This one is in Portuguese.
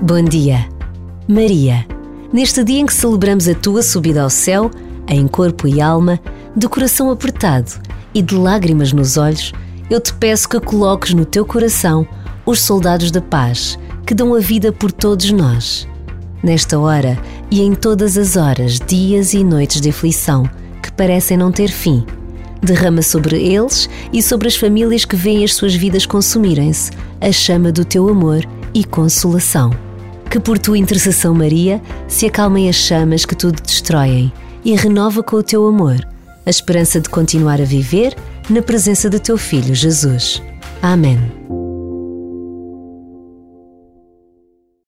Bom dia, Maria. Neste dia em que celebramos a tua subida ao céu, em corpo e alma, de coração apertado e de lágrimas nos olhos, eu te peço que coloques no teu coração os soldados da paz que dão a vida por todos nós. Nesta hora e em todas as horas, dias e noites de aflição que parecem não ter fim, derrama sobre eles e sobre as famílias que veem as suas vidas consumirem-se a chama do teu amor e consolação. Que por tua intercessão, Maria, se acalmem as chamas que tudo destroem e renova com o teu amor a esperança de continuar a viver na presença do teu Filho Jesus. Amém.